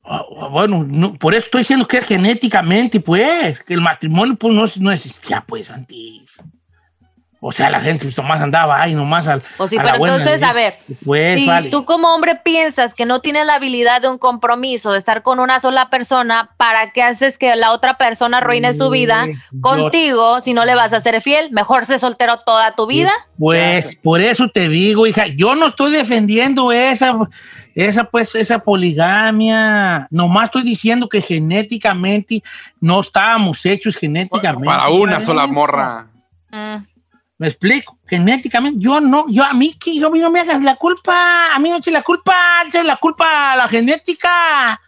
Ah, ah, Bueno, no, por eso estoy diciendo que es genéticamente, pues, que el matrimonio pues no, no existía, pues, antes. O sea, la gente pues, nomás andaba ahí, nomás al. Pues sí, a la pero buena entonces, a ver, Pues, si vale. tú como hombre piensas que no tienes la habilidad de un compromiso, de estar con una sola persona, ¿para qué haces que la otra persona arruine su vida yo- contigo si no le vas a ser fiel? Mejor ser soltero toda tu vida. Pues, por eso te digo, hija, yo no estoy defendiendo esa, esa, pues, esa poligamia. Nomás estoy diciendo que genéticamente no estábamos hechos genéticamente. Para una sola morra. Mm. Me explico, genéticamente, yo no, yo a mí que yo a mí no me hagas la culpa, a mí no eches la culpa, eches la culpa a la genética,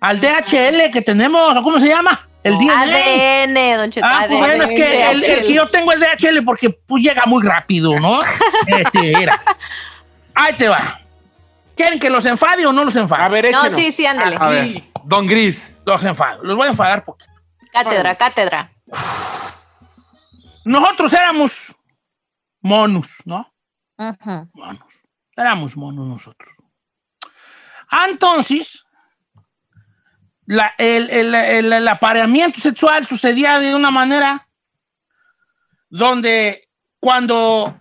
al DHL que tenemos, ¿o cómo se llama? El DNA. ADN, Don Cheto. Ah, pues ADN, bueno, es que el, el que yo tengo es DHL porque pues llega muy rápido, ¿no? este, era. Ahí te va. ¿Quieren que los enfade o no los enfade? A ver, No, échenos. sí, sí, ándale. A ver, Don Gris. Los enfado. Los voy a enfadar poquito. Cátedra, cátedra. Nosotros éramos monos, ¿no? Monos. Éramos monos nosotros. Ah, Entonces, la- el, el- el- el apareamiento sexual sucedía de una manera donde cuando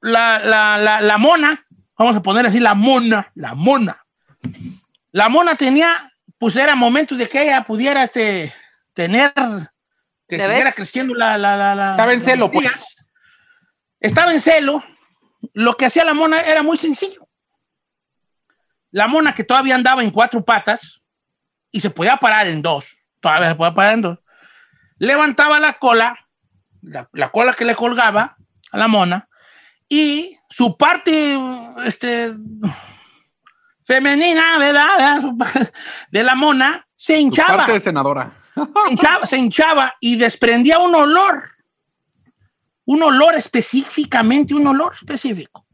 la, la- la- la mona, vamos a poner así, la mona, la mona, la mona tenía, pues era momento de que ella pudiera este, tener, que ¿Ya siguiera ves? creciendo la... la, la, la- Estaba en la celo, barriga. pues. Estaba en celo. Lo que hacía la mona era muy sencillo. La mona que todavía andaba en cuatro patas y se podía parar en dos, todavía se podía parar en dos, levantaba la cola, la, la cola que le colgaba a la mona, y su parte este, femenina, ¿verdad? De la mona se Su hinchaba parte de senadora. se hinchaba, se hinchaba y desprendía un olor. Un olor específicamente, un olor específico.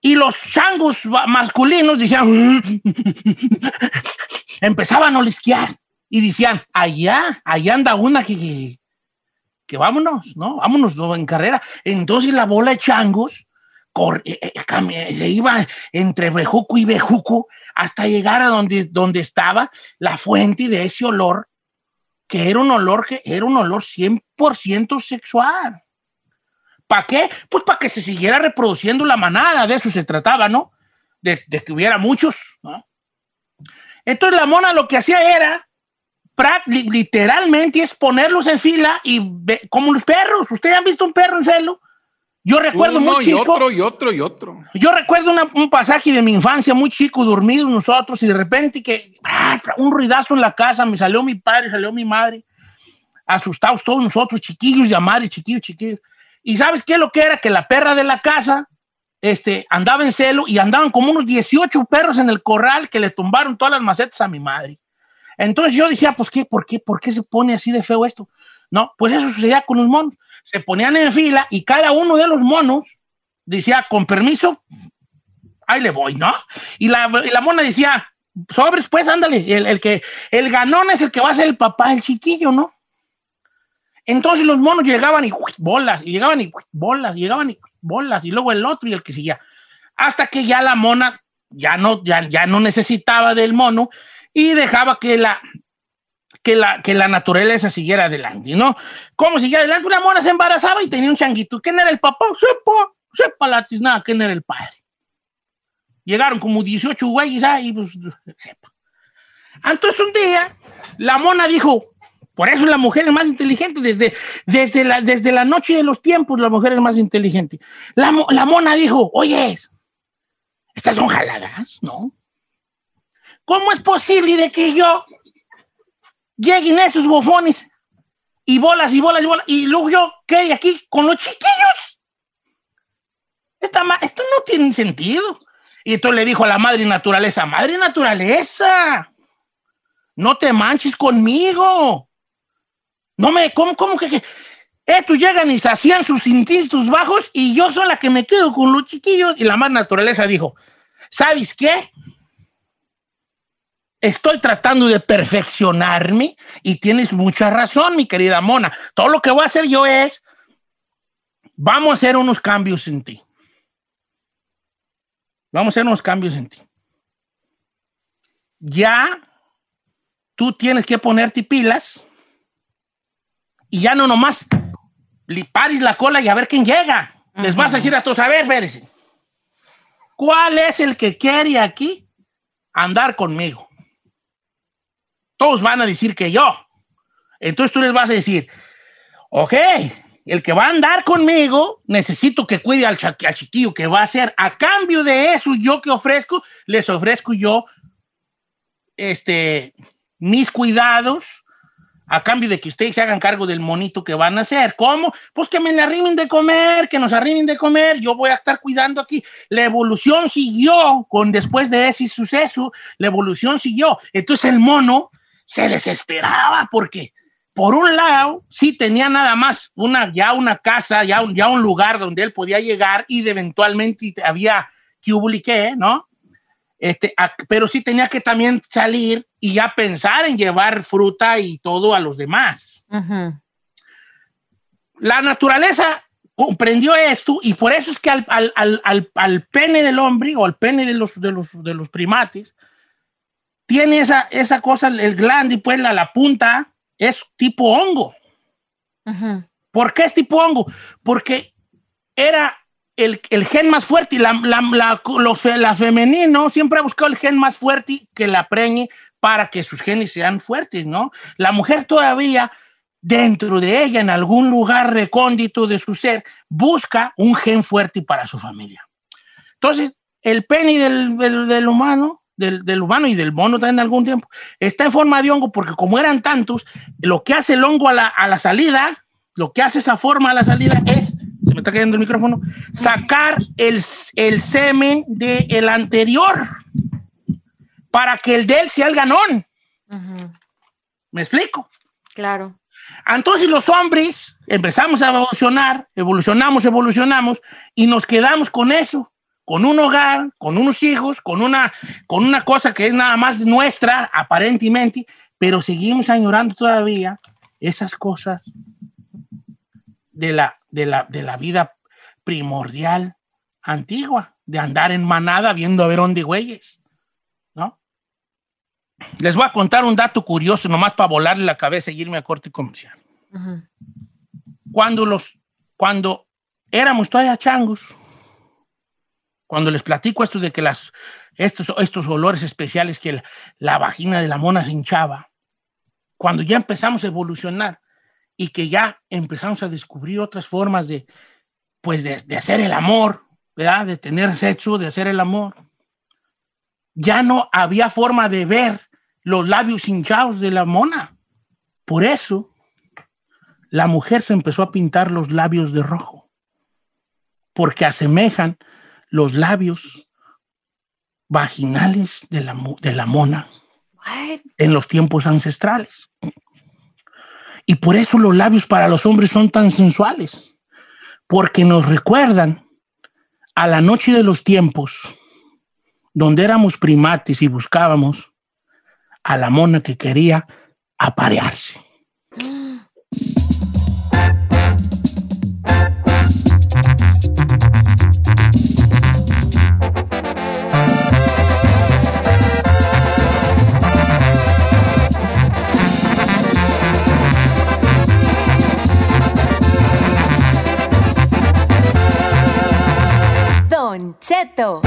Y los changos masculinos decían, empezaban a olisquear y decían, allá, allá anda una que, que, vámonos, ¿no? Vámonos ¿no? en carrera. Entonces la bola de changos cor- eh, eh, se iba entre bejuco y bejuco hasta llegar a donde, donde estaba la fuente de ese olor que era un olor que era un olor 100% sexual. ¿Para qué? Pues para que se siguiera reproduciendo la manada, de eso se trataba, ¿no? De, que hubiera muchos. Entonces la mona lo que hacía era, literalmente, es ponerlos en fila y ve- como los perros. ¿Ustedes han visto un perro en celo? Yo recuerdo Uno muy y chico. otro y otro y otro. Yo recuerdo una- un pasaje de mi infancia muy chico, dormidos nosotros, y de repente que ¡ah! un ruidazo en la casa, me salió mi padre, salió mi madre, asustados todos nosotros, chiquillos de madre, chiquillos, chiquillos. Y ¿sabes qué es lo que era? Que la perra de la casa este, andaba en celo y andaban como unos 18 perros en el corral que le tumbaron todas las macetas a mi madre. Entonces yo decía, pues ¿qué? ¿Por qué? ¿Por qué se pone así de feo esto? No, pues eso sucedía con los monos. Se ponían en fila y cada uno de los monos decía, con permiso, ahí le voy, ¿no? Y la, la mona decía, sobres, pues, ándale, el, el que, el ganón es el que va a ser el papá del chiquillo, ¿no? Entonces los monos llegaban y bolas, y llegaban y bolas, y llegaban y bolas, y luego el otro y el que seguía. Hasta que ya la mona ya no, ya, ya no necesitaba del mono y dejaba que la, que la, que la naturaleza siguiera adelante, ¿no? ¿Cómo seguía adelante? Una mona se embarazaba y tenía un changuito. ¿Quién era el papá? Sepa, sepa la tiznada, ¿quién era el padre? Llegaron como 18 güeyes ahí, pues, sepa. Entonces un día, la mona dijo, por eso la mujer es más inteligente, desde, desde, la, desde la noche de los tiempos la mujer es más inteligente. La, la mona dijo, oye, estas son jaladas, ¿no? ¿Cómo es posible de que yo lleguen esos bofones y bolas y bolas y bolas y luego yo quede aquí con los chiquillos? Esta esto no tiene sentido. Y entonces le dijo a la madre naturaleza, madre naturaleza, no te manches conmigo. No me, ¿cómo, cómo que, que? Estos llegan y hacían sus instintos bajos y yo soy la que me quedo con los chiquillos. Y la madre naturaleza dijo, ¿sabes qué? Estoy tratando de perfeccionarme y tienes mucha razón, mi querida Mona. Todo lo que voy a hacer yo es, vamos a hacer unos cambios en ti. Vamos a hacer unos cambios en ti. Ya tú tienes que ponerte pilas y ya no nomás li pares la cola y a ver quién llega. Les vas a decir a todos, a ver, espérense. ¿Cuál es el que quiere aquí andar conmigo? Todos van a decir que yo. Entonces tú les vas a decir, ok, el que va a andar conmigo, necesito que cuide al, chiquillo que va a hacer. A cambio de eso, yo que ofrezco, les ofrezco yo este, mis cuidados a cambio de que ustedes se hagan cargo del monito que van a hacer. ¿Cómo? Pues que me le arrimen de comer, que nos arrimen de comer, yo voy a estar cuidando aquí. La evolución siguió con después de ese suceso, la evolución siguió. Entonces el mono se desesperaba porque por un lado sí tenía nada más una ya una casa, ya un, ya un lugar donde él podía llegar y de eventualmente había qué, ¿no? Este, a- pero sí tenía que también salir y ya pensar en llevar fruta y todo a los demás. La naturaleza comprendió esto y por eso es que al, al- al- al- al pene del hombre o al pene de los, de los, de los primates tiene esa, esa cosa, el glande pues la, la punta es tipo hongo. Ujú. ¿Por qué es tipo hongo? Porque era el, el gen más fuerte y la, la, la, la femenino siempre ha buscado el gen más fuerte que la preñe para que sus genes sean fuertes, ¿no? La mujer todavía, dentro de ella, en algún lugar recóndito de su ser, busca un gen fuerte para su familia. Entonces, el pene del, del- del humano, del, del humano y del mono también algún tiempo, está en forma de hongo porque como eran tantos, lo que hace el hongo a la, a la salida, lo que hace esa forma a la salida es, se me está cayendo el micrófono, sacar el, el semen del anterior para que el de él sea el ganón. ¿Me explico? Claro. Entonces los hombres empezamos a evolucionar, evolucionamos, evolucionamos y nos quedamos con eso, con un hogar, con unos hijos, con una, con una cosa que es nada más nuestra, aparentemente, pero seguimos añorando todavía esas cosas de la, de la, de la vida primordial antigua, de andar en manada viendo a ver dónde güeyes, ¿no? Les voy a contar un dato curioso, nomás para volarle la cabeza y irme a corte comercial. Cuando los, cuando éramos todavía changos, cuando les platico esto de que las, estos, estos olores especiales que la, vagina de la mona se hinchaba, cuando ya empezamos a evolucionar y que ya empezamos a descubrir otras formas de, pues de, de hacer el amor, ¿verdad? De tener sexo, de hacer el amor. Ya no había forma de ver los labios hinchados de la mona. Por eso, la mujer se empezó a pintar los labios de rojo, porque asemejan los labios vaginales de la, de la mona en los tiempos ancestrales. Y por eso los labios para los hombres son tan sensuales, porque nos recuerdan a la noche de los tiempos, donde éramos primates y buscábamos a la mona que quería aparearse. Cheto.